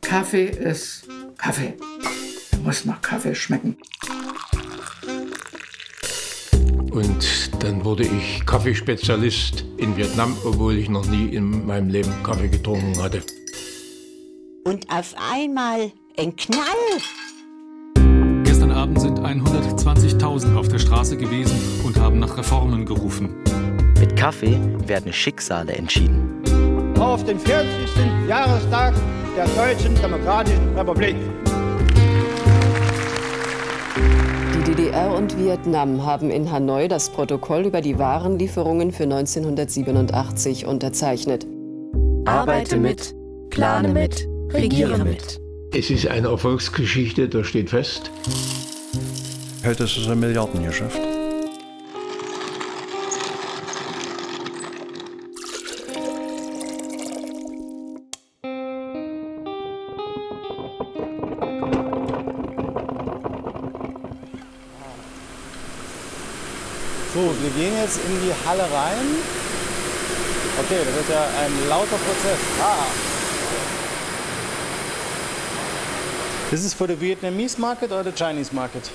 Kaffee ist Kaffee. Er muss nach Kaffee schmecken. Und dann wurde ich Kaffeespezialist in Vietnam, obwohl ich noch nie in meinem Leben Kaffee getrunken hatte. Und auf einmal ein Knall. Gestern Abend sind 120.000 auf der Straße gewesen und haben nach Reformen gerufen. Mit Kaffee werden Schicksale entschieden. Auf den 40. Jahrestag der Deutschen Demokratischen Republik. Die DDR und Vietnam haben in Hanoi das Protokoll über die Warenlieferungen für 1987 unterzeichnet. Arbeite mit, plane mit, regiere mit. Es ist eine Erfolgsgeschichte, das steht fest. Heute ist es ein Milliardengeschäft. So, wir gehen jetzt in die Halle rein. Okay, das wird ja ein lauter Prozess. Ah. This is for the Vietnamese market or the Chinese market?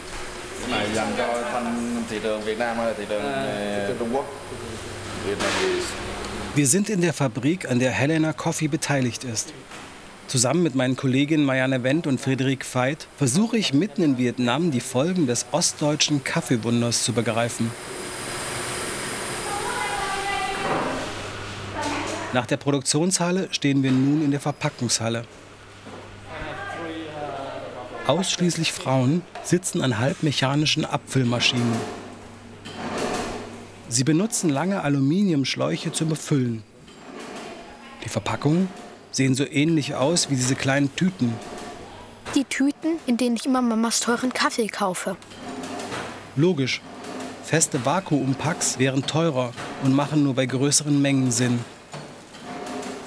Wir sind in der Fabrik, an der Helena Coffee beteiligt ist. Zusammen mit meinen Kolleginnen Marianne Wendt und Friederik Veit versuche ich mitten in Vietnam die Folgen des ostdeutschen Kaffeewunders zu begreifen. Nach der Produktionshalle stehen wir nun in der Verpackungshalle. Ausschließlich Frauen sitzen an halbmechanischen Abfüllmaschinen. Sie benutzen lange Aluminiumschläuche zum Befüllen. Die Verpackungen sehen so ähnlich aus wie diese kleinen Tüten. Die Tüten, in denen ich immer Mamas teuren Kaffee kaufe. Logisch. Feste Vakuumpacks wären teurer und machen nur bei größeren Mengen Sinn.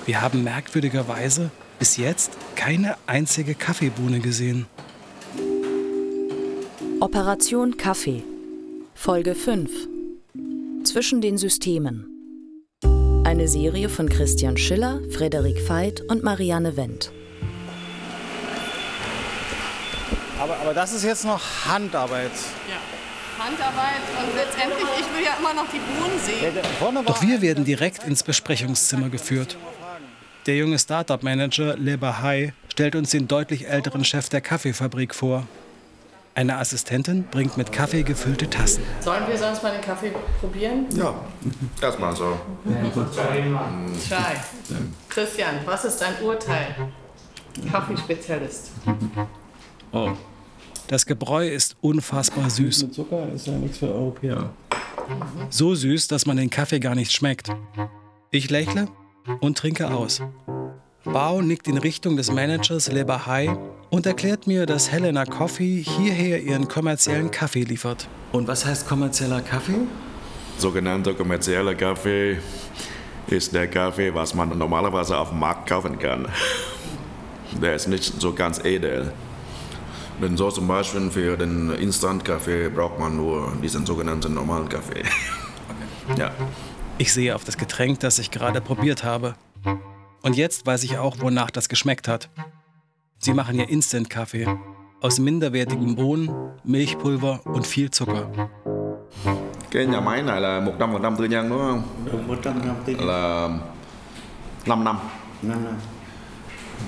Wir haben merkwürdigerweise bis jetzt keine einzige Kaffeebohne gesehen. Operation Kaffee. Folge 5. Zwischen den Systemen. Eine Serie von Christian Schiller, Frederik Veit und Marianne Wendt. Aber, aber das ist jetzt noch Handarbeit. Ja, Handarbeit und letztendlich, ich will ja immer noch die Bohnen sehen. Doch wir werden direkt ins Besprechungszimmer geführt. Der junge Startup-Manager Le Bahai stellt uns den deutlich älteren Chef der Kaffeefabrik vor. Eine Assistentin bringt mit Kaffee gefüllte Tassen. Sollen wir sonst mal den Kaffee probieren? Ja, erstmal so. Chai. Christian, was ist dein Urteil? Kaffeespezialist. Oh. Das Gebräu ist unfassbar süß. Mit Zucker ist ja nichts für Europäer. So süß, dass man den Kaffee gar nicht schmeckt. Ich lächle und trinke aus. Bao nickt in Richtung des Managers Le Bahai und erklärt mir, dass Helena Coffee hierher ihren kommerziellen Kaffee liefert. Und was heißt kommerzieller Kaffee? Sogenannter kommerzieller Kaffee ist der Kaffee, was man normalerweise auf dem Markt kaufen kann. Der ist nicht so ganz edel. Denn so zum Beispiel für den Instant-Kaffee braucht man nur diesen sogenannten normalen Kaffee. Ja. Ich sehe auf das Getränk, das ich gerade probiert habe. Und jetzt weiß ich auch, wonach das geschmeckt hat. Sie machen ja Instant-Kaffee. Aus minderwertigen Bohnen, Milchpulver und viel Zucker. Cái nhà máy này là 100% tư nhân đúng không? Đúng 100% tư nhân. Là 5 năm. 5 năm.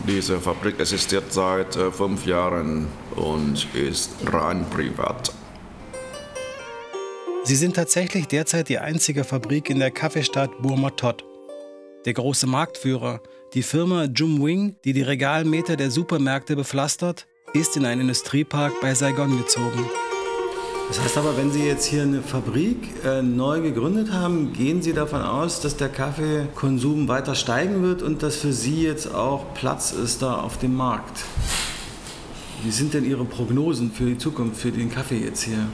Diese Fabrik existiert seit äh, fünf Jahren und ist rein privat. Sie sind tatsächlich derzeit die einzige Fabrik in der Kaffeestadt Burma-Tot. Der große Marktführer, die Firma Jumwing, die die Regalmeter der Supermärkte bepflastert, ist in einen Industriepark bei Saigon gezogen. Das heißt aber, wenn Sie jetzt hier eine Fabrik äh, neu gegründet haben, gehen Sie davon aus, dass der Kaffeekonsum weiter steigen wird und dass für Sie jetzt auch Platz ist da auf dem Markt. Wie sind denn Ihre Prognosen für die Zukunft, für den Kaffee jetzt hier?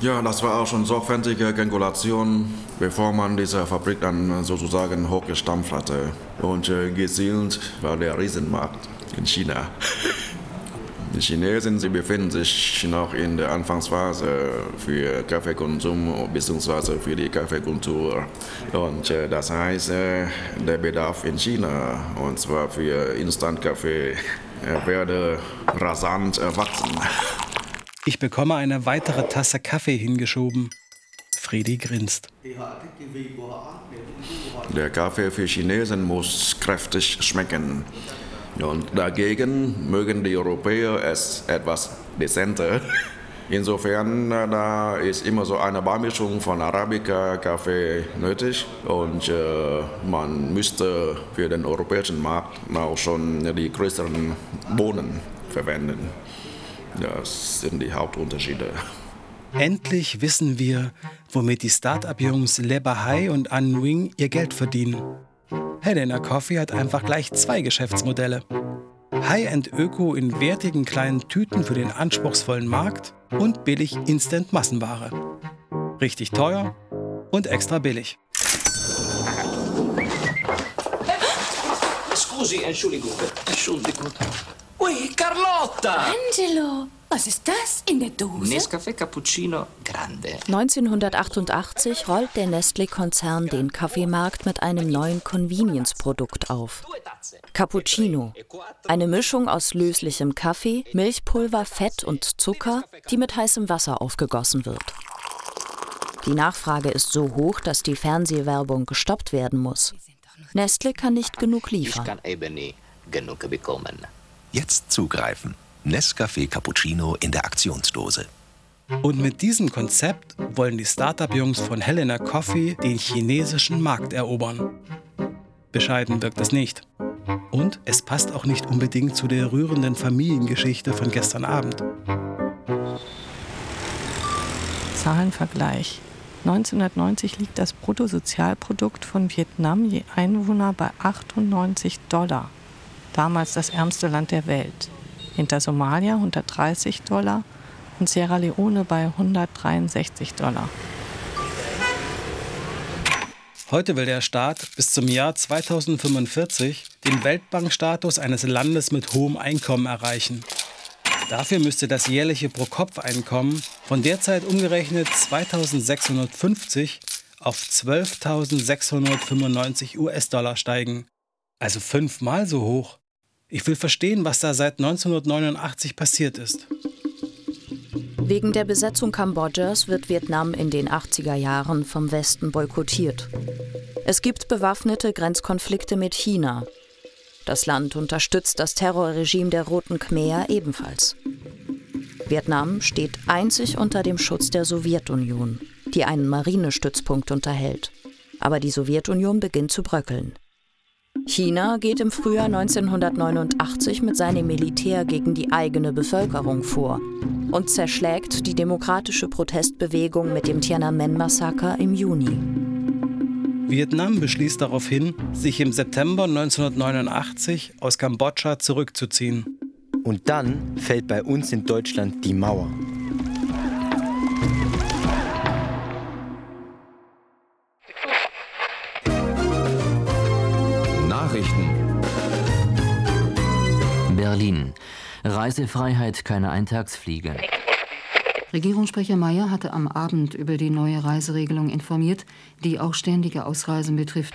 Ja, das war auch schon sorgfältige Kalkulation, bevor man diese Fabrik dann sozusagen hochgestampft hatte. Und äh, gezielt war der Riesenmarkt in China. Die Chinesen sie befinden sich noch in der Anfangsphase für Kaffeekonsum bzw. für die Kaffeekultur. Und äh, das heißt, äh, der Bedarf in China, und zwar für Instant-Kaffee, werde rasant wachsen. Ich bekomme eine weitere Tasse Kaffee hingeschoben. Fredi grinst. Der Kaffee für Chinesen muss kräftig schmecken. Und dagegen mögen die Europäer es etwas dezenter. Insofern da ist immer so eine Beimischung von Arabica, Kaffee nötig und äh, man müsste für den europäischen Markt auch schon die größeren Bohnen verwenden. Das sind die Hauptunterschiede. Endlich wissen wir, womit die Start-up-Jungs Le Bahai und An Wing ihr Geld verdienen. Helena Coffee hat einfach gleich zwei Geschäftsmodelle. High-End Öko in wertigen kleinen Tüten für den anspruchsvollen Markt und billig Instant Massenware. Richtig teuer und extra billig. Scusi, Entschuldigung. Entschuldigung. Ui, Carlotta! Angelo, was ist das in der Dose? Nescafé Cappuccino Grande. 1988 rollt der Nestlé-Konzern den Kaffeemarkt mit einem neuen Convenience-Produkt auf. Cappuccino. Eine Mischung aus löslichem Kaffee, Milchpulver, Fett und Zucker, die mit heißem Wasser aufgegossen wird. Die Nachfrage ist so hoch, dass die Fernsehwerbung gestoppt werden muss. Nestle kann nicht genug liefern. Ich kann eben nie genug bekommen. Jetzt zugreifen. Nescafé Cappuccino in der Aktionsdose. Und mit diesem Konzept wollen die Startup-Jungs von Helena Coffee den chinesischen Markt erobern. Bescheiden wirkt es nicht. Und es passt auch nicht unbedingt zu der rührenden Familiengeschichte von gestern Abend. Zahlenvergleich. 1990 liegt das Bruttosozialprodukt von Vietnam je Einwohner bei 98 Dollar damals das ärmste Land der Welt. Hinter Somalia 130 Dollar und Sierra Leone bei 163 Dollar. Heute will der Staat bis zum Jahr 2045 den Weltbankstatus eines Landes mit hohem Einkommen erreichen. Dafür müsste das jährliche Pro-Kopf-Einkommen von derzeit umgerechnet 2650 auf 12.695 US-Dollar steigen. Also fünfmal so hoch. Ich will verstehen, was da seit 1989 passiert ist. Wegen der Besetzung Kambodschas wird Vietnam in den 80er Jahren vom Westen boykottiert. Es gibt bewaffnete Grenzkonflikte mit China. Das Land unterstützt das Terrorregime der Roten Khmer ebenfalls. Vietnam steht einzig unter dem Schutz der Sowjetunion, die einen Marinestützpunkt unterhält. Aber die Sowjetunion beginnt zu bröckeln. China geht im Frühjahr 1989 mit seinem Militär gegen die eigene Bevölkerung vor und zerschlägt die demokratische Protestbewegung mit dem Tiananmen-Massaker im Juni. Vietnam beschließt daraufhin, sich im September 1989 aus Kambodscha zurückzuziehen. Und dann fällt bei uns in Deutschland die Mauer. Berlin. Reisefreiheit, keine Eintagsfliege. Regierungssprecher Mayer hatte am Abend über die neue Reiseregelung informiert, die auch ständige Ausreisen betrifft.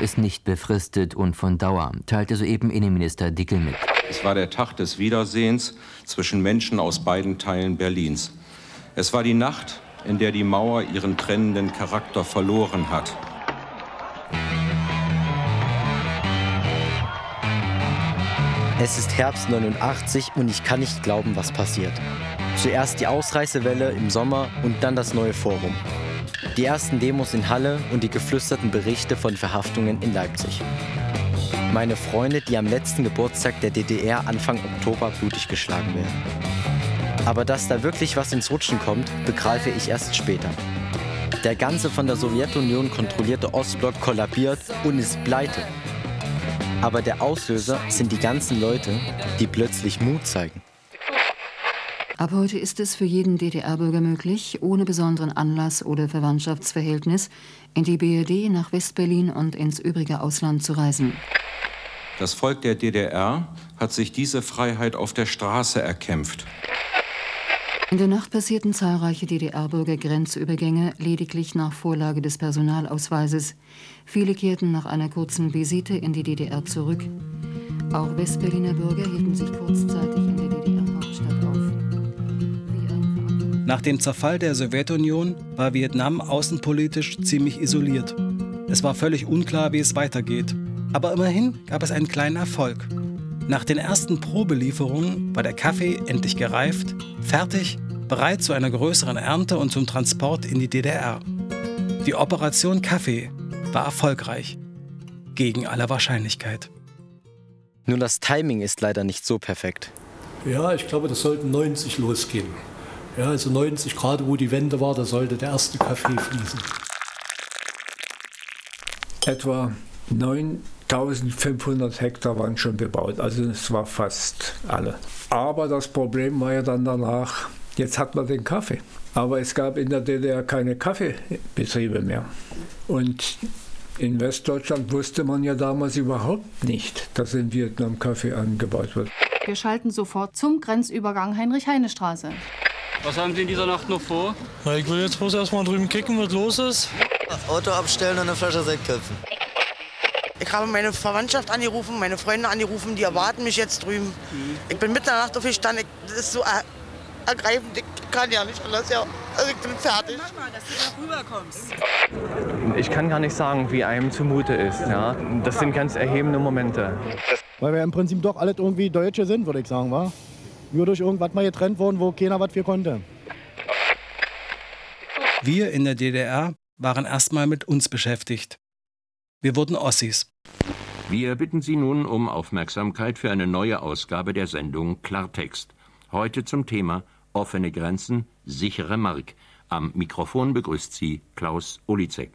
Ist nicht befristet und von Dauer, teilte soeben Innenminister Dickel mit. Es war der Tag des Wiedersehens zwischen Menschen aus beiden Teilen Berlins. Es war die Nacht, in der die Mauer ihren trennenden Charakter verloren hat. Es ist Herbst 89 und ich kann nicht glauben, was passiert. Zuerst die Ausreißewelle im Sommer und dann das neue Forum. Die ersten Demos in Halle und die geflüsterten Berichte von Verhaftungen in Leipzig. Meine Freunde, die am letzten Geburtstag der DDR Anfang Oktober blutig geschlagen werden. Aber dass da wirklich was ins Rutschen kommt, begreife ich erst später. Der ganze von der Sowjetunion kontrollierte Ostblock kollabiert und ist pleite. Aber der Auslöser sind die ganzen Leute, die plötzlich Mut zeigen. Ab heute ist es für jeden DDR-Bürger möglich, ohne besonderen Anlass oder Verwandtschaftsverhältnis in die BRD, nach Westberlin und ins übrige Ausland zu reisen. Das Volk der DDR hat sich diese Freiheit auf der Straße erkämpft. In der Nacht passierten zahlreiche DDR-Bürger Grenzübergänge, lediglich nach Vorlage des Personalausweises. Viele kehrten nach einer kurzen Visite in die DDR zurück. Auch Westberliner Bürger hielten sich kurzzeitig in der DDR-Hauptstadt auf. Nach dem Zerfall der Sowjetunion war Vietnam außenpolitisch ziemlich isoliert. Es war völlig unklar, wie es weitergeht. Aber immerhin gab es einen kleinen Erfolg. Nach den ersten Probelieferungen war der Kaffee endlich gereift, fertig, bereit zu einer größeren Ernte und zum Transport in die DDR. Die Operation Kaffee war erfolgreich. Gegen alle Wahrscheinlichkeit. Nur das Timing ist leider nicht so perfekt. Ja, ich glaube, das sollte 90 losgehen. Ja, also 90 Grad, wo die Wende war, da sollte der erste Kaffee fließen. Etwa 9500 Hektar waren schon bebaut, also es war fast alle. Aber das Problem war ja dann danach, jetzt hat man den Kaffee. Aber es gab in der DDR keine Kaffeebetriebe mehr. Und in Westdeutschland wusste man ja damals überhaupt nicht, dass in Vietnam Kaffee angebaut wird. Wir schalten sofort zum Grenzübergang Heinrich-Heine-Straße. Was haben Sie in dieser Nacht noch vor? Na, ich will jetzt bloß erstmal drüben kicken, was los ist. Auto abstellen und eine Flasche Sekt köpfen. Ich habe meine Verwandtschaft angerufen, meine Freunde angerufen, die erwarten mich jetzt drüben. Mhm. Ich bin mitten in der Nacht aufgestanden, ich, das ist so er, ergreifend, ich kann ja nicht anders, ja. Also ich bin fertig. Mach mal, dass du rüberkommst. Ich kann gar nicht sagen, wie einem zumute ist. Ja? Das sind ganz erhebende Momente. Weil wir im Prinzip doch alle irgendwie Deutsche sind, würde ich sagen, wa? Nur durch irgendwas mal getrennt worden, wo keiner was für konnte. Wir in der DDR waren erstmal mit uns beschäftigt. Wir wurden Ossis. Wir bitten Sie nun um Aufmerksamkeit für eine neue Ausgabe der Sendung Klartext. Heute zum Thema offene Grenzen, sichere Mark. Am Mikrofon begrüßt Sie Klaus Olizek.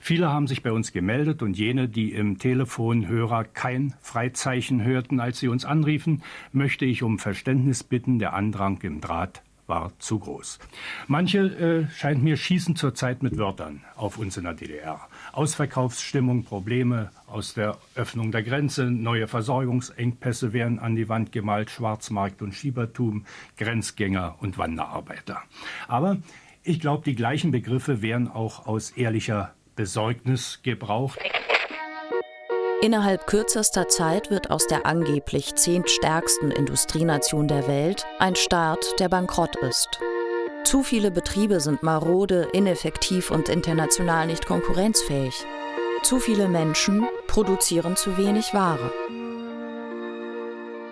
Viele haben sich bei uns gemeldet und jene, die im Telefonhörer kein Freizeichen hörten, als sie uns anriefen, möchte ich um Verständnis bitten, der Andrang im Draht war zu groß. Manche, äh, scheint mir, schießen zurzeit mit Wörtern auf uns in der DDR. Ausverkaufsstimmung, Probleme aus der Öffnung der Grenze, neue Versorgungsengpässe werden an die Wand gemalt, Schwarzmarkt und Schiebertum, Grenzgänger und Wanderarbeiter. Aber ich glaube, die gleichen Begriffe werden auch aus ehrlicher Besorgnis gebraucht. Innerhalb kürzester Zeit wird aus der angeblich zehntstärksten Industrienation der Welt ein Staat, der bankrott ist. Zu viele Betriebe sind marode, ineffektiv und international nicht konkurrenzfähig. Zu viele Menschen produzieren zu wenig Ware.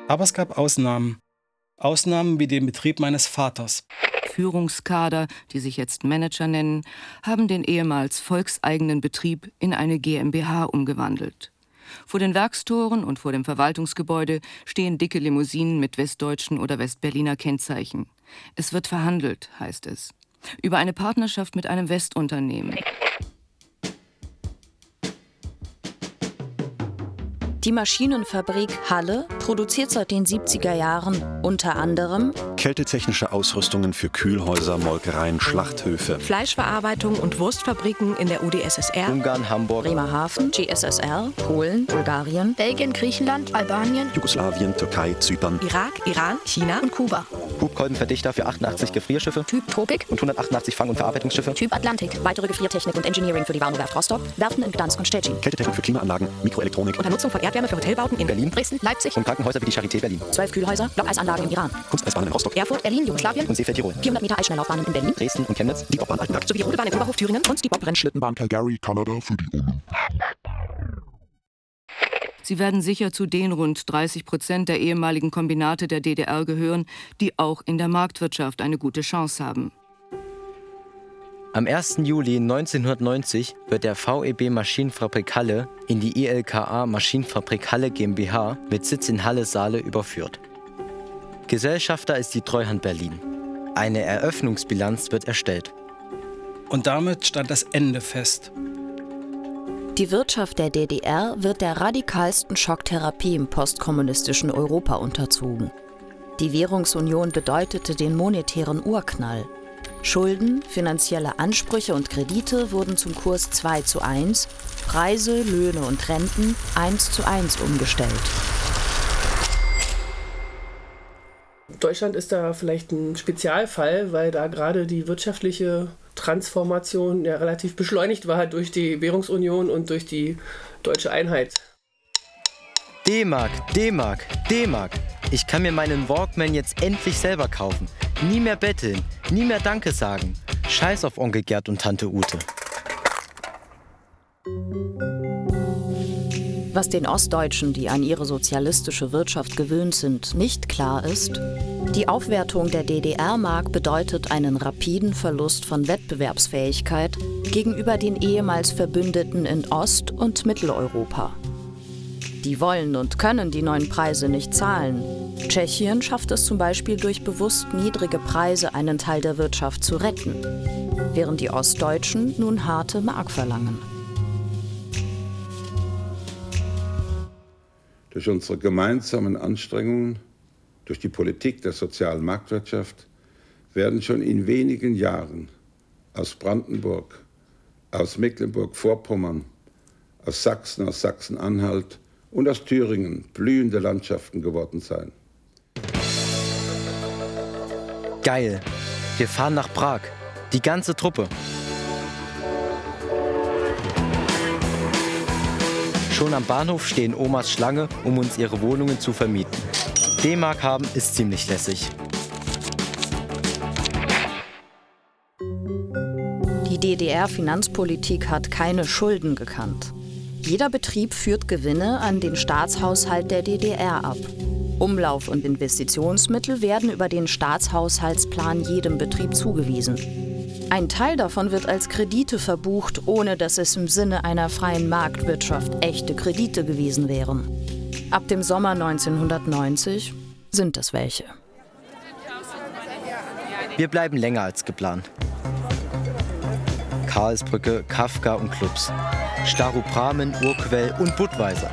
Aber es gab Ausnahmen. Ausnahmen wie den Betrieb meines Vaters. Führungskader, die sich jetzt Manager nennen, haben den ehemals volkseigenen Betrieb in eine GmbH umgewandelt. Vor den Werkstoren und vor dem Verwaltungsgebäude stehen dicke Limousinen mit westdeutschen oder westberliner Kennzeichen. Es wird verhandelt, heißt es. Über eine Partnerschaft mit einem Westunternehmen. Die Maschinenfabrik Halle produziert seit den 70er Jahren unter anderem Kältetechnische Ausrüstungen für Kühlhäuser, Molkereien, Schlachthöfe, Fleischverarbeitung und Wurstfabriken in der UdSSR, Ungarn, Hamburg, Bremerhaven, GSSR, Polen, Bulgarien, Belgien, Griechenland, Albanien, Jugoslawien, Türkei, Zypern, Irak, Iran, China und Kuba. Hubkolbenverdichter für 88 Gefrierschiffe, Typ Tropik. Und 188 Fang- und Verarbeitungsschiffe, Typ Atlantik, weitere Gefriertechnik und Engineering für die Warnow-Werft Rostock, Werften in Gdansk und Stettin, Kältetechnik für Klimaanlagen, Mikroelektronik, unter Nutzung von Erdwärme für Hotelbauten in Berlin, Dresden, Leipzig. Und Krankenhäuser wie die Charité Berlin, zwölf Kühlhäuser, Blockeisanlagen im Iran, Kunsteisbahnen in Rostock, Erfurt, Berlin, Jugoslawien. Und Seefeld Tirol, 400 Meter Eisschnelllaufbahnen in Berlin, Dresden und Chemnitz, die Bobbahn Altenberg. Sowie Rodebahn in Oberhof Thüringen und die Bobbrennschlittenbahn Calgary, Kanada für die UNO. Sie werden sicher zu den rund 30 Prozent der ehemaligen Kombinate der DDR gehören, die auch in der Marktwirtschaft eine gute Chance haben. Am 1. Juli 1990 wird der VEB Maschinenfabrik Halle in die ILKA Maschinenfabrik Halle GmbH mit Sitz in Halle-Saale überführt. Gesellschafter ist die Treuhand Berlin. Eine Eröffnungsbilanz wird erstellt. Und damit stand das Ende fest. Die Wirtschaft der DDR wird der radikalsten Schocktherapie im postkommunistischen Europa unterzogen. Die Währungsunion bedeutete den monetären Urknall. Schulden, finanzielle Ansprüche und Kredite wurden zum Kurs 2 zu 1 Preise, Löhne und Renten eins zu eins umgestellt. Deutschland ist da vielleicht ein Spezialfall, weil da gerade die wirtschaftliche Transformation ja relativ beschleunigt war durch die Währungsunion und durch die deutsche Einheit. D-Mark, D-Mark, D-Mark. Ich kann mir meinen Walkman jetzt endlich selber kaufen. Nie mehr betteln, nie mehr Danke sagen. Scheiß auf Onkel Gerd und Tante Ute. Was den Ostdeutschen, die an ihre sozialistische Wirtschaft gewöhnt sind, nicht klar ist, die Aufwertung der DDR-Mark bedeutet einen rapiden Verlust von Wettbewerbsfähigkeit gegenüber den ehemals Verbündeten in Ost- und Mitteleuropa. Die wollen und können die neuen Preise nicht zahlen. Tschechien schafft es zum Beispiel durch bewusst niedrige Preise einen Teil der Wirtschaft zu retten, während die Ostdeutschen nun harte Mark verlangen. Durch unsere gemeinsamen Anstrengungen, durch die Politik der sozialen Marktwirtschaft werden schon in wenigen Jahren aus Brandenburg, aus Mecklenburg-Vorpommern, aus Sachsen, aus Sachsen-Anhalt und aus Thüringen blühende Landschaften geworden sein. Geil. Wir fahren nach Prag. Die ganze Truppe. Schon am Bahnhof stehen Omas Schlange, um uns ihre Wohnungen zu vermieten. D-Mark haben ist ziemlich lässig. Die DDR-Finanzpolitik hat keine Schulden gekannt. Jeder Betrieb führt Gewinne an den Staatshaushalt der DDR ab. Umlauf- und Investitionsmittel werden über den Staatshaushaltsplan jedem Betrieb zugewiesen. Ein Teil davon wird als Kredite verbucht, ohne dass es im Sinne einer freien Marktwirtschaft echte Kredite gewesen wären. Ab dem Sommer 1990 sind es welche. Wir bleiben länger als geplant. Karlsbrücke, Kafka und Clubs. Starupramen, Urquell und Budweiser.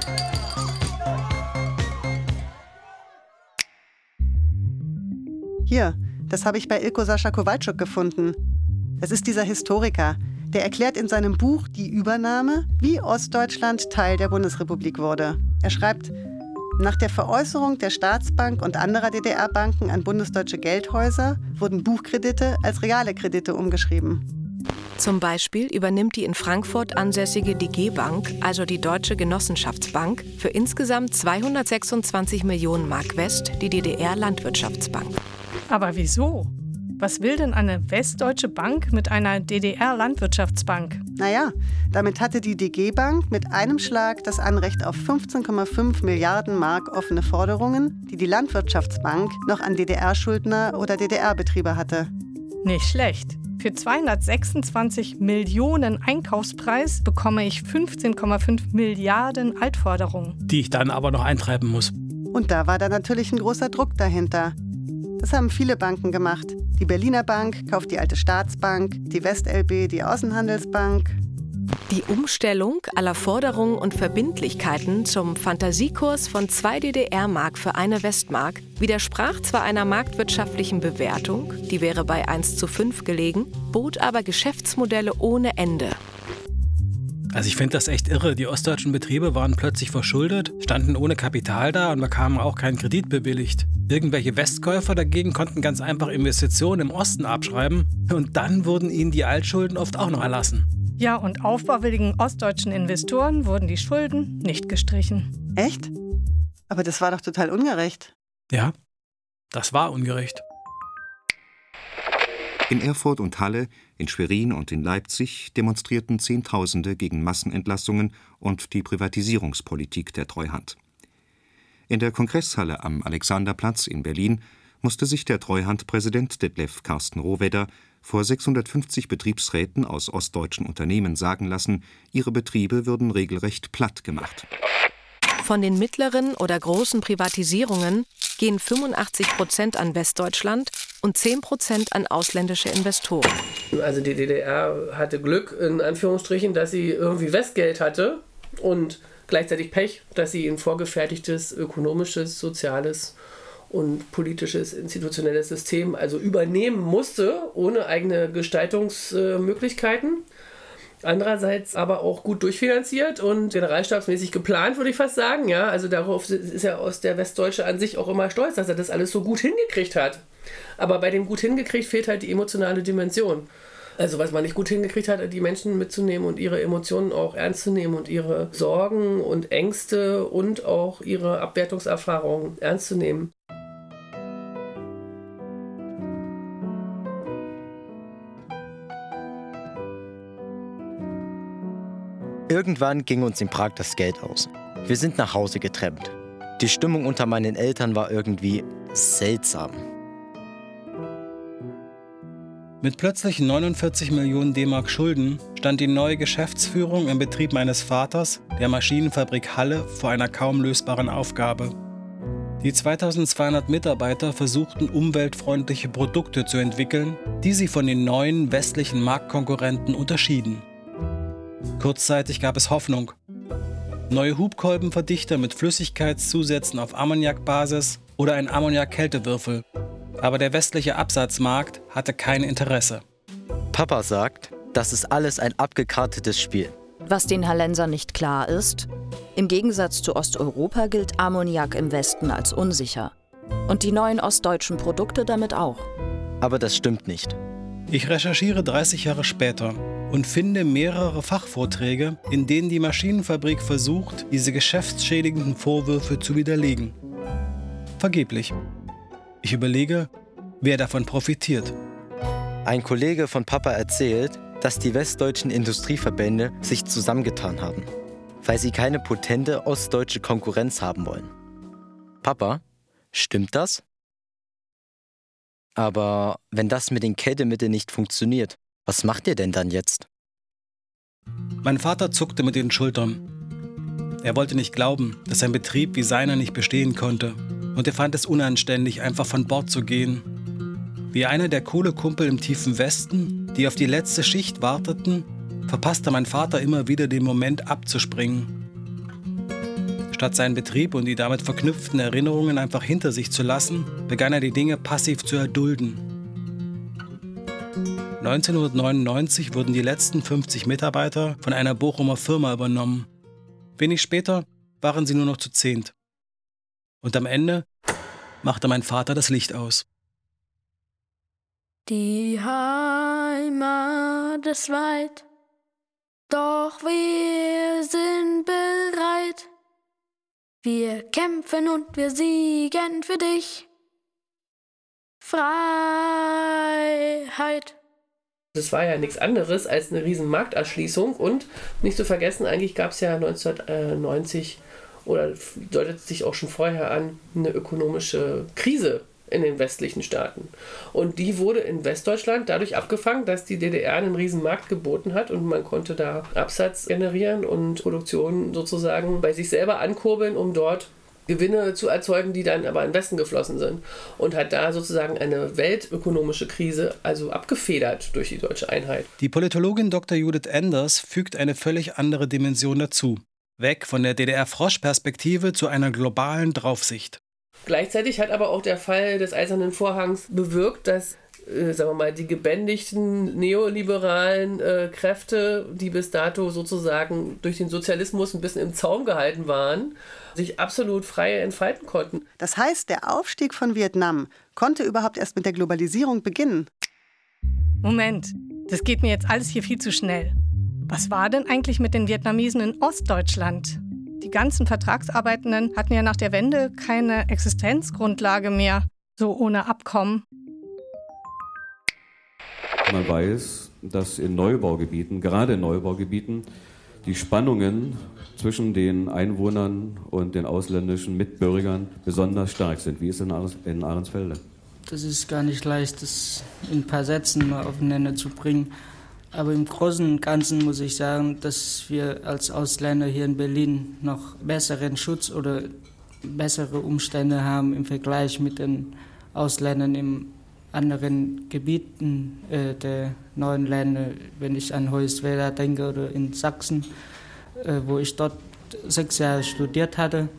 Hier, das habe ich bei Ilko Sascha Kowalczuk gefunden. Es ist dieser Historiker, der erklärt in seinem Buch Die Übernahme, wie Ostdeutschland Teil der Bundesrepublik wurde. Er schreibt, nach der Veräußerung der Staatsbank und anderer DDR-Banken an bundesdeutsche Geldhäuser wurden Buchkredite als reale Kredite umgeschrieben. Zum Beispiel übernimmt die in Frankfurt ansässige DG Bank, also die Deutsche Genossenschaftsbank, für insgesamt 226 Millionen Mark West die DDR Landwirtschaftsbank. Aber wieso? Was will denn eine westdeutsche Bank mit einer DDR-Landwirtschaftsbank? Naja, damit hatte die DG Bank mit einem Schlag das Anrecht auf 15,5 Milliarden Mark offene Forderungen, die die Landwirtschaftsbank noch an DDR-Schuldner oder DDR-Betriebe hatte. Nicht schlecht. Für 226 Millionen Einkaufspreis bekomme ich 15,5 Milliarden Altforderungen. Die ich dann aber noch eintreiben muss. Und da war da natürlich ein großer Druck dahinter. Das haben viele Banken gemacht. Die Berliner Bank kauft die alte Staatsbank, die WestLB die Außenhandelsbank. Die Umstellung aller Forderungen und Verbindlichkeiten zum Fantasiekurs von zwei DDR-Mark für eine Westmark widersprach zwar einer marktwirtschaftlichen Bewertung, die wäre bei 1 zu 5 gelegen, bot aber Geschäftsmodelle ohne Ende. Also ich finde das echt irre. Die ostdeutschen Betriebe waren plötzlich verschuldet, standen ohne Kapital da und bekamen auch keinen Kredit bewilligt. Irgendwelche Westkäufer dagegen konnten ganz einfach Investitionen im Osten abschreiben und dann wurden ihnen die Altschulden oft auch noch erlassen. Ja, und aufbauwilligen ostdeutschen Investoren wurden die Schulden nicht gestrichen. Echt? Aber das war doch total ungerecht. Ja, das war ungerecht. In Erfurt und Halle, in Schwerin und in Leipzig demonstrierten Zehntausende gegen Massenentlassungen und die Privatisierungspolitik der Treuhand. In der Kongresshalle am Alexanderplatz in Berlin musste sich der Treuhandpräsident Detlef Carsten Rohwedder vor 650 Betriebsräten aus ostdeutschen Unternehmen sagen lassen, ihre Betriebe würden regelrecht platt gemacht. Von den mittleren oder großen Privatisierungen gehen 85 Prozent an Westdeutschland und 10 Prozent an ausländische Investoren. Also die DDR hatte Glück, in Anführungsstrichen, dass sie irgendwie Westgeld hatte und gleichzeitig Pech, dass sie ein vorgefertigtes ökonomisches, soziales und politisches, institutionelles System also übernehmen musste, ohne eigene Gestaltungsmöglichkeiten. Andererseits aber auch gut durchfinanziert und generalstabsmäßig geplant, würde ich fast sagen. Ja, also darauf ist ja aus der Westdeutsche an sich auch immer stolz, dass er das alles so gut hingekriegt hat. Aber bei dem gut hingekriegt fehlt halt die emotionale Dimension. Also was man nicht gut hingekriegt hat, die Menschen mitzunehmen und ihre Emotionen auch ernst zu nehmen und ihre Sorgen und Ängste und auch ihre Abwertungserfahrungen ernst zu nehmen. Irgendwann ging uns in Prag das Geld aus. Wir sind nach Hause getrennt. Die Stimmung unter meinen Eltern war irgendwie seltsam. Mit plötzlich 49 Millionen D-Mark Schulden stand die neue Geschäftsführung im Betrieb meines Vaters, der Maschinenfabrik Halle, vor einer kaum lösbaren Aufgabe. Die 2200 Mitarbeiter versuchten umweltfreundliche Produkte zu entwickeln, die sie von den neuen westlichen Marktkonkurrenten unterschieden. Kurzzeitig gab es Hoffnung. Neue Hubkolbenverdichter mit Flüssigkeitszusätzen auf Ammoniakbasis oder ein Ammoniak-Kältewürfel. Aber der westliche Absatzmarkt hatte kein Interesse. Papa sagt, das ist alles ein abgekartetes Spiel. Was den Hallensern nicht klar ist, im Gegensatz zu Osteuropa gilt Ammoniak im Westen als unsicher. Und die neuen ostdeutschen Produkte damit auch. Aber das stimmt nicht. Ich recherchiere 30 Jahre später und finde mehrere Fachvorträge, in denen die Maschinenfabrik versucht, diese geschäftsschädigenden Vorwürfe zu widerlegen. Vergeblich. Ich überlege, wer davon profitiert. Ein Kollege von Papa erzählt, dass die westdeutschen Industrieverbände sich zusammengetan haben, weil sie keine potente ostdeutsche Konkurrenz haben wollen. Papa, stimmt das? Aber wenn das mit den Kältemitteln nicht funktioniert, was macht ihr denn dann jetzt? Mein Vater zuckte mit den Schultern. Er wollte nicht glauben, dass ein Betrieb wie seiner nicht bestehen konnte. Und er fand es unanständig, einfach von Bord zu gehen. Wie einer der Kohlekumpel im tiefen Westen, die auf die letzte Schicht warteten, verpasste mein Vater immer wieder den Moment abzuspringen. Statt seinen Betrieb und die damit verknüpften Erinnerungen einfach hinter sich zu lassen, begann er die Dinge passiv zu erdulden. 1999 wurden die letzten 50 Mitarbeiter von einer Bochumer Firma übernommen. Wenig später waren sie nur noch zu zehnt. Und am Ende machte mein Vater das Licht aus. Die Heimat ist weit, doch wir sind bereit. Wir kämpfen und wir siegen für dich. Freiheit. Das war ja nichts anderes als eine riesen Markterschließung und nicht zu vergessen, eigentlich gab es ja 1990 oder deutet sich auch schon vorher an, eine ökonomische Krise in den westlichen Staaten. Und die wurde in Westdeutschland dadurch abgefangen, dass die DDR einen riesen Markt geboten hat und man konnte da Absatz generieren und Produktion sozusagen bei sich selber ankurbeln, um dort Gewinne zu erzeugen, die dann aber in Westen geflossen sind. Und hat da sozusagen eine weltökonomische Krise also abgefedert durch die deutsche Einheit. Die Politologin Dr. Judith Enders fügt eine völlig andere Dimension dazu. Weg von der DDR-Frosch-Perspektive zu einer globalen Draufsicht. Gleichzeitig hat aber auch der Fall des Eisernen Vorhangs bewirkt, dass äh, sagen wir mal, die gebändigten neoliberalen äh, Kräfte, die bis dato sozusagen durch den Sozialismus ein bisschen im Zaum gehalten waren, sich absolut frei entfalten konnten. Das heißt, der Aufstieg von Vietnam konnte überhaupt erst mit der Globalisierung beginnen. Moment, das geht mir jetzt alles hier viel zu schnell. Was war denn eigentlich mit den Vietnamesen in Ostdeutschland? Die ganzen Vertragsarbeitenden hatten ja nach der Wende keine Existenzgrundlage mehr, so ohne Abkommen. Man weiß, dass in Neubaugebieten, gerade in Neubaugebieten, die Spannungen zwischen den Einwohnern und den ausländischen Mitbürgern besonders stark sind. Wie ist es in Ahrensfelde? Das ist gar nicht leicht, das in ein paar Sätzen mal aufeinander zu bringen. Aber im Großen und Ganzen muss ich sagen, dass wir als Ausländer hier in Berlin noch besseren Schutz oder bessere Umstände haben im Vergleich mit den Ausländern im anderen Gebieten äh, der neuen Länder, wenn ich an Hoyerswerda denke oder in Sachsen, äh, wo ich dort sechs Jahre studiert hatte.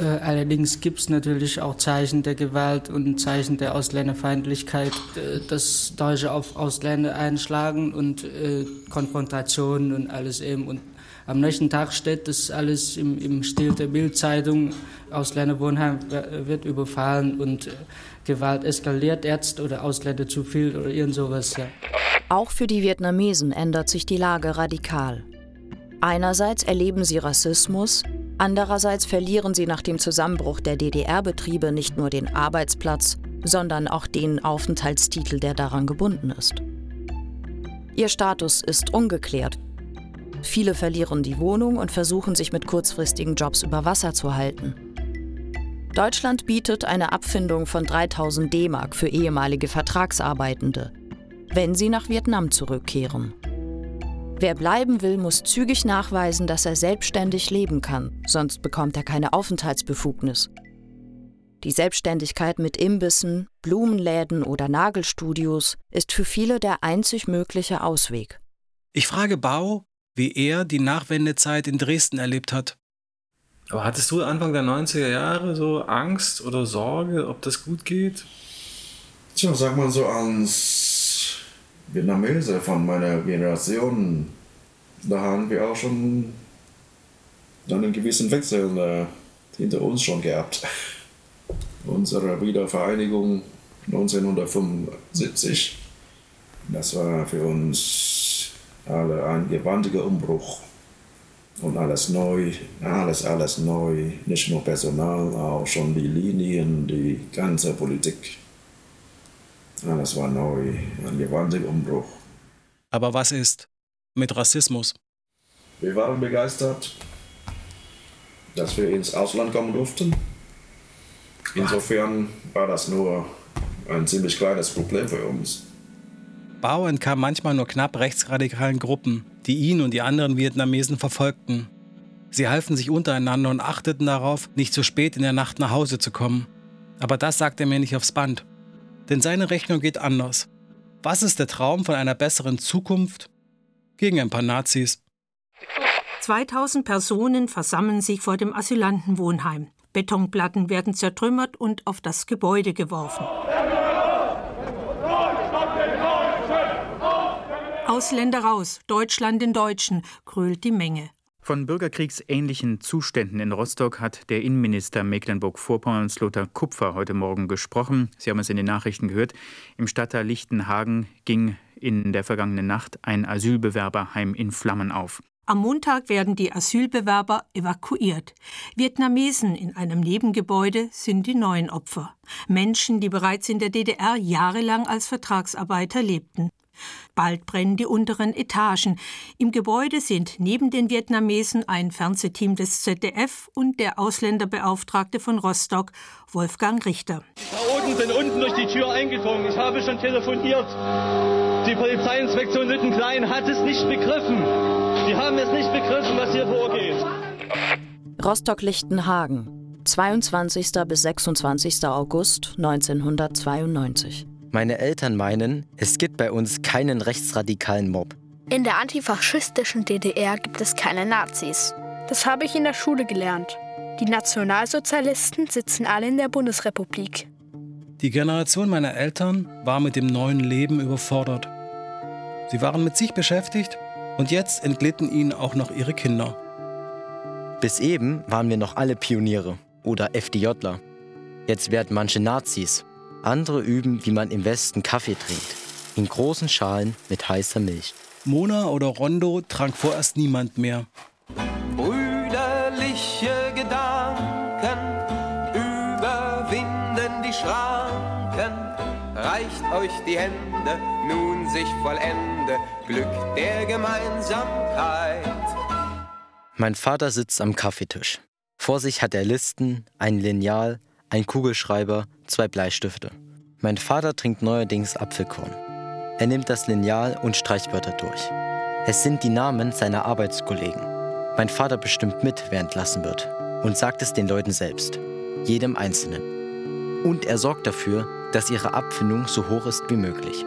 Äh, allerdings gibt es natürlich auch Zeichen der Gewalt und Zeichen der Ausländerfeindlichkeit, äh, dass Deutsche auf Ausländer einschlagen und äh, Konfrontationen und alles eben. Und am nächsten Tag steht das alles im, im Stil der Bildzeitung. Ausländerwohnheim wird überfallen und Gewalt eskaliert jetzt oder Ausländer zu viel oder irgend sowas. Ja. Auch für die Vietnamesen ändert sich die Lage radikal. Einerseits erleben sie Rassismus, andererseits verlieren sie nach dem Zusammenbruch der DDR-Betriebe nicht nur den Arbeitsplatz, sondern auch den Aufenthaltstitel, der daran gebunden ist. Ihr Status ist ungeklärt. Viele verlieren die Wohnung und versuchen sich mit kurzfristigen Jobs über Wasser zu halten. Deutschland bietet eine Abfindung von 3000 D-Mark für ehemalige Vertragsarbeitende, wenn sie nach Vietnam zurückkehren. Wer bleiben will, muss zügig nachweisen, dass er selbstständig leben kann, sonst bekommt er keine Aufenthaltsbefugnis. Die Selbstständigkeit mit Imbissen, Blumenläden oder Nagelstudios ist für viele der einzig mögliche Ausweg. Ich frage Bau, wie er die Nachwendezeit in Dresden erlebt hat. Aber hattest du Anfang der 90er Jahre so Angst oder Sorge, ob das gut geht? Tja, sag mal so als Vietnamese von meiner Generation, da haben wir auch schon einen gewissen Wechsel äh, hinter uns schon gehabt. Unsere Wiedervereinigung 1975, das war für uns alle ein gewaltiger Umbruch. Und alles neu, alles, alles neu, nicht nur Personal, auch schon die Linien, die ganze Politik. Alles war neu, ein gewaltiger Umbruch. Aber was ist mit Rassismus? Wir waren begeistert, dass wir ins Ausland kommen durften. Insofern war das nur ein ziemlich kleines Problem für uns. Bao entkam manchmal nur knapp rechtsradikalen Gruppen, die ihn und die anderen Vietnamesen verfolgten. Sie halfen sich untereinander und achteten darauf, nicht zu spät in der Nacht nach Hause zu kommen. Aber das sagte er mir nicht aufs Band. Denn seine Rechnung geht anders. Was ist der Traum von einer besseren Zukunft gegen ein paar Nazis? 2000 Personen versammeln sich vor dem Asylantenwohnheim. Betonplatten werden zertrümmert und auf das Gebäude geworfen. Ausländer raus, Deutschland den Deutschen, krölt die Menge. Von bürgerkriegsähnlichen Zuständen in Rostock hat der Innenminister Mecklenburg-Vorpommerns Lothar Kupfer heute Morgen gesprochen. Sie haben es in den Nachrichten gehört. Im Stadtteil Lichtenhagen ging in der vergangenen Nacht ein Asylbewerberheim in Flammen auf. Am Montag werden die Asylbewerber evakuiert. Vietnamesen in einem Nebengebäude sind die neuen Opfer. Menschen, die bereits in der DDR jahrelang als Vertragsarbeiter lebten. Bald brennen die unteren Etagen. Im Gebäude sind neben den Vietnamesen ein Fernsehteam des ZDF und der Ausländerbeauftragte von Rostock, Wolfgang Richter. Die Chaoten sind unten durch die Tür eingedrungen. Ich habe schon telefoniert. Die Polizeiinspektion Lüttenklein hat es nicht begriffen. Sie haben es nicht begriffen, was hier vorgeht. Rostock-Lichtenhagen, 22. bis 26. August 1992. Meine Eltern meinen, es gibt bei uns keinen rechtsradikalen Mob. In der antifaschistischen DDR gibt es keine Nazis. Das habe ich in der Schule gelernt. Die Nationalsozialisten sitzen alle in der Bundesrepublik. Die Generation meiner Eltern war mit dem neuen Leben überfordert. Sie waren mit sich beschäftigt und jetzt entglitten ihnen auch noch ihre Kinder. Bis eben waren wir noch alle Pioniere oder FDJler. Jetzt werden manche Nazis andere üben, wie man im Westen Kaffee trinkt. In großen Schalen mit heißer Milch. Mona oder Rondo trank vorerst niemand mehr. Brüderliche Gedanken überwinden die Schranken. Reicht euch die Hände, nun sich vollende Glück der Gemeinsamkeit. Mein Vater sitzt am Kaffeetisch. Vor sich hat er Listen, ein Lineal, ein Kugelschreiber, zwei Bleistifte. Mein Vater trinkt neuerdings Apfelkorn. Er nimmt das Lineal und streicht Wörter durch. Es sind die Namen seiner Arbeitskollegen. Mein Vater bestimmt mit, wer entlassen wird und sagt es den Leuten selbst, jedem Einzelnen. Und er sorgt dafür, dass ihre Abfindung so hoch ist wie möglich.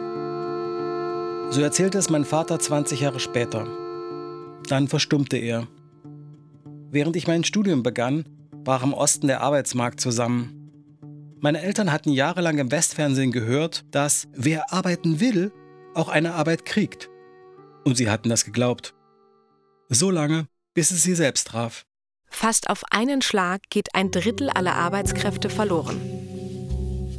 So erzählte es mein Vater 20 Jahre später. Dann verstummte er. Während ich mein Studium begann, brach im Osten der Arbeitsmarkt zusammen. Meine Eltern hatten jahrelang im Westfernsehen gehört, dass wer arbeiten will, auch eine Arbeit kriegt. Und sie hatten das geglaubt. So lange, bis es sie selbst traf. Fast auf einen Schlag geht ein Drittel aller Arbeitskräfte verloren.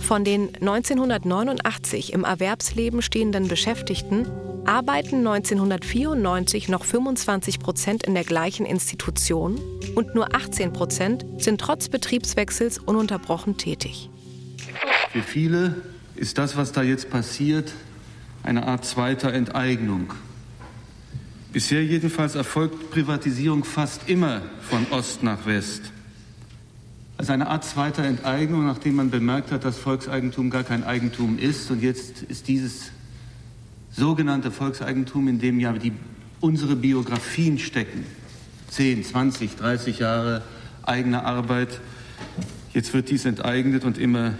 Von den 1989 im Erwerbsleben stehenden Beschäftigten arbeiten 1994 noch 25 Prozent in der gleichen Institution und nur 18 Prozent sind trotz Betriebswechsels ununterbrochen tätig. Für viele ist das, was da jetzt passiert, eine Art zweiter Enteignung. Bisher jedenfalls erfolgt Privatisierung fast immer von Ost nach West. Also eine Art zweiter Enteignung, nachdem man bemerkt hat, dass Volkseigentum gar kein Eigentum ist. Und jetzt ist dieses sogenannte Volkseigentum, in dem ja die, unsere Biografien stecken, 10, 20, 30 Jahre eigene Arbeit, jetzt wird dies enteignet und immer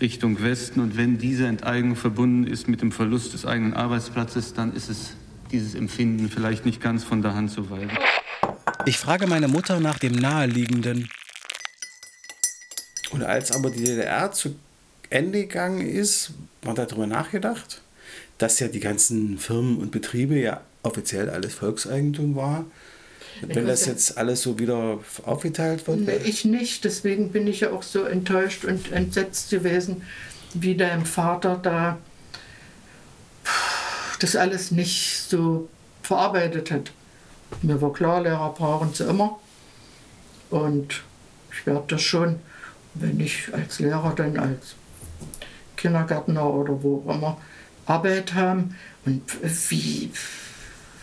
Richtung Westen. Und wenn diese Enteignung verbunden ist mit dem Verlust des eigenen Arbeitsplatzes, dann ist es dieses Empfinden vielleicht nicht ganz von der Hand zu weisen. Ich frage meine Mutter nach dem Naheliegenden. Und als aber die DDR zu Ende gegangen ist, war darüber nachgedacht, dass ja die ganzen Firmen und Betriebe ja offiziell alles Volkseigentum war. Wenn das jetzt alles so wieder aufgeteilt wird? Nee, ich nicht. Deswegen bin ich ja auch so enttäuscht und entsetzt gewesen, wie dein Vater da das alles nicht so verarbeitet hat. Mir war klar, Lehrer brauchen sie immer. Und ich werde das schon, wenn ich als Lehrer dann als Kindergärtner oder wo auch immer Arbeit haben und wie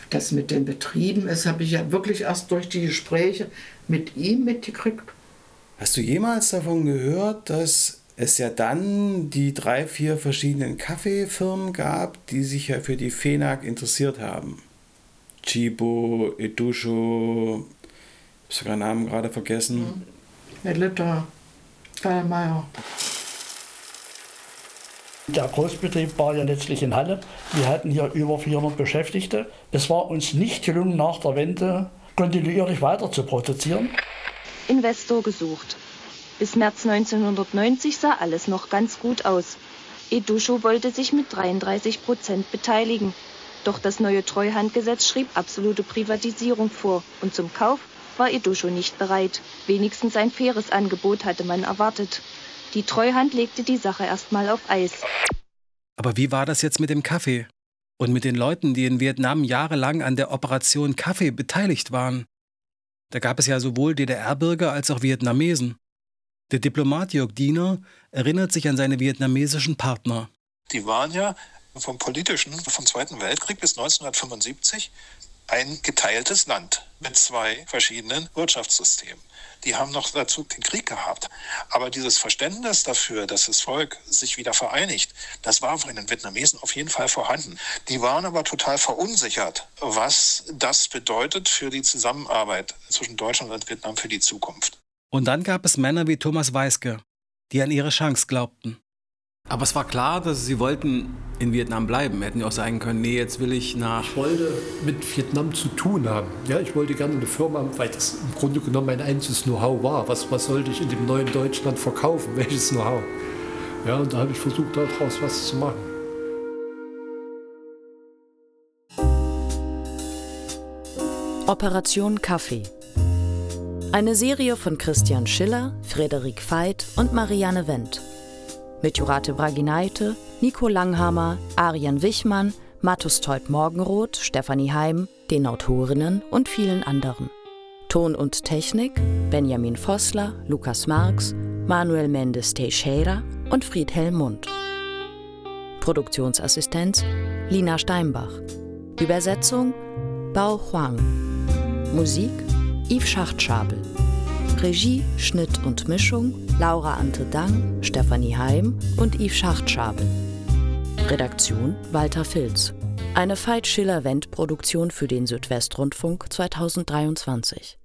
das mit den Betrieben ist, habe ich ja wirklich erst durch die Gespräche mit ihm mitgekriegt. Hast du jemals davon gehört, dass es ja dann die drei, vier verschiedenen Kaffeefirmen gab, die sich ja für die FENAG interessiert haben? Chibo, Edusho, ich habe sogar Namen gerade vergessen. Elita, Gallmeier. Der Großbetrieb war ja letztlich in Halle. Wir hatten hier über 400 Beschäftigte. Es war uns nicht gelungen, nach der Wende kontinuierlich weiter zu produzieren. Investor gesucht. Bis März 1990 sah alles noch ganz gut aus. Edusho wollte sich mit 33 Prozent beteiligen. Doch das neue Treuhandgesetz schrieb absolute Privatisierung vor und zum Kauf war Edusho nicht bereit. Wenigstens ein faires Angebot hatte man erwartet. Die Treuhand legte die Sache erstmal auf Eis. Aber wie war das jetzt mit dem Kaffee? Und mit den Leuten, die in Vietnam jahrelang an der Operation Kaffee beteiligt waren? Da gab es ja sowohl DDR-Bürger als auch Vietnamesen. Der Diplomat Jörg Diener erinnert sich an seine vietnamesischen Partner. Die waren ja vom politischen, vom Zweiten Weltkrieg bis 1975 ein geteiltes Land mit zwei verschiedenen Wirtschaftssystemen. Die haben noch dazu den Krieg gehabt. Aber dieses Verständnis dafür, dass das Volk sich wieder vereinigt, das war von den Vietnamesen auf jeden Fall vorhanden. Die waren aber total verunsichert, was das bedeutet für die Zusammenarbeit zwischen Deutschland und Vietnam für die Zukunft. Und dann gab es Männer wie Thomas Weiske, die an ihre Chance glaubten. Aber es war klar, dass sie wollten in Vietnam bleiben. Hätten ja auch sagen können, nee, jetzt will ich nach. Ich wollte mit Vietnam zu tun haben. Ja, ich wollte gerne eine Firma, weil das im Grunde genommen mein einziges Know-how war. Was, was sollte ich in dem neuen Deutschland verkaufen? Welches Know-how? Ja, und da habe ich versucht, daraus was zu machen. Operation Kaffee. Eine Serie von Christian Schiller, Frederik Veit und Marianne Wendt mit Jurate Bragineite, Nico Langhammer, Arian Wichmann, Mattus Teut Morgenroth, Stefanie Heim, den Autorinnen und vielen anderen. Ton und Technik Benjamin Vossler, Lukas Marx, Manuel Mendes Teixeira und Friedhelm Mund. Produktionsassistenz Lina Steinbach. Übersetzung Bao Huang. Musik Yves Schachtschabel. Regie, Schnitt und Mischung Laura Ante Dang, Stefanie Heim und Yves Schachtschabel. Redaktion Walter Filz. Eine Veit Schiller-Wendt-Produktion für den Südwestrundfunk 2023.